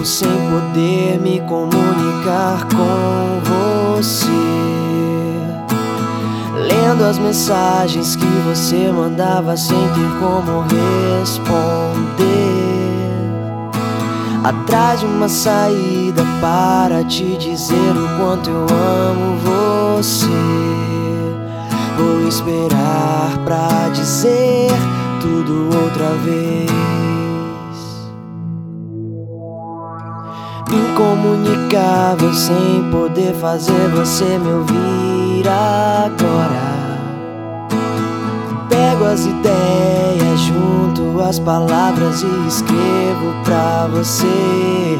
tempo sem poder me comunicar com você. Lendo as mensagens que você mandava sem ter como responder. Atrás de uma saída para te dizer o quanto eu amo você. Vou esperar pra dizer tudo outra vez. Incomunicável sem poder fazer você me ouvir agora. Pego as ideias, junto as palavras e escrevo pra você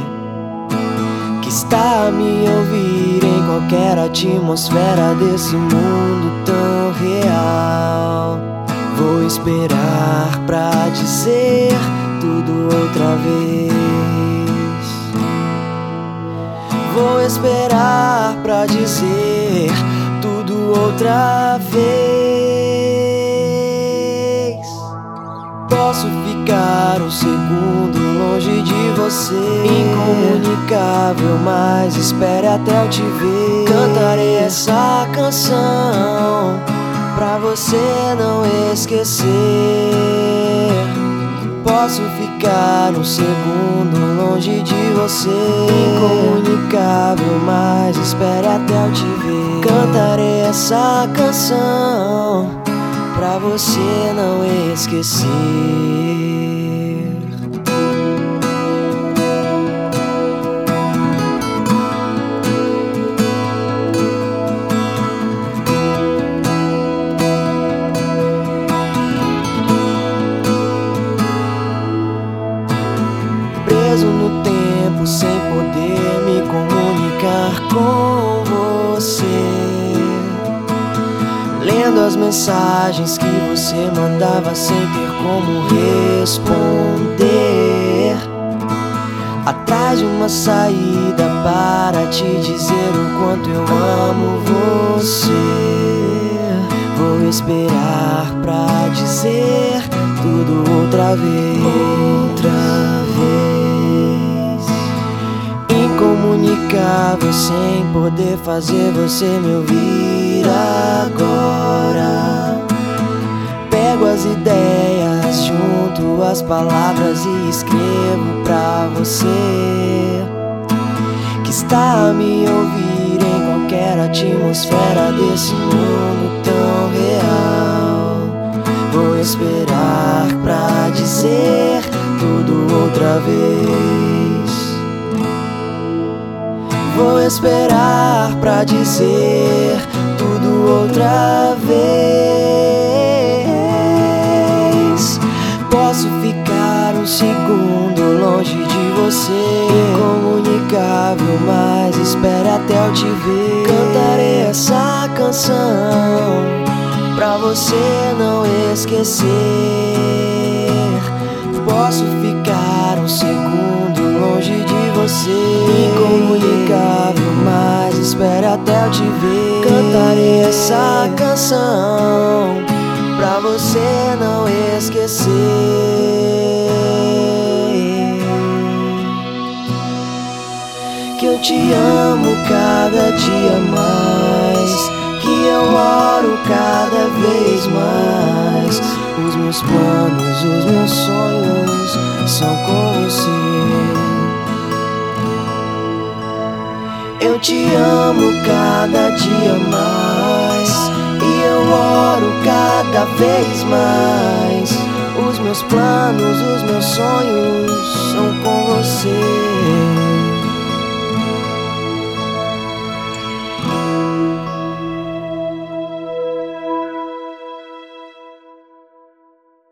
que está a me ouvir em qualquer atmosfera desse mundo tão real. Vou esperar pra Vou esperar pra dizer tudo outra vez. Posso ficar um segundo longe de você, incomunicável, mas espere até eu te ver. Cantarei essa canção pra você não esquecer. Posso ficar um segundo longe de você, incomunicável, mas espere até eu te ver. Cantarei essa canção pra você não esquecer. Com você. Lendo as mensagens que você mandava sem ter como responder. Atrás de uma saída para te dizer o quanto eu amo você. Vou esperar pra dizer tudo outra vez. Outra vez. Incomunicável sem poder fazer você me ouvir agora. Pego as ideias, junto as palavras e escrevo pra você que está a me ouvir em qualquer atmosfera desse mundo tão real. Vou esperar pra dizer tudo outra vez. Vou esperar pra dizer tudo outra vez. Posso ficar um segundo longe de você, incomunicável, mas espere até eu te ver. Cantarei essa canção pra você não esquecer. Posso ficar um segundo longe de você, incomunicável, mas espere até eu te ver. Cantarei essa canção pra você não esquecer que eu te amo cada dia mais, que eu oro cada vez mais. Os meus planos, os meus sonhos são com você. te amo cada dia mais e eu oro cada vez mais. Os meus planos, os meus sonhos são com você.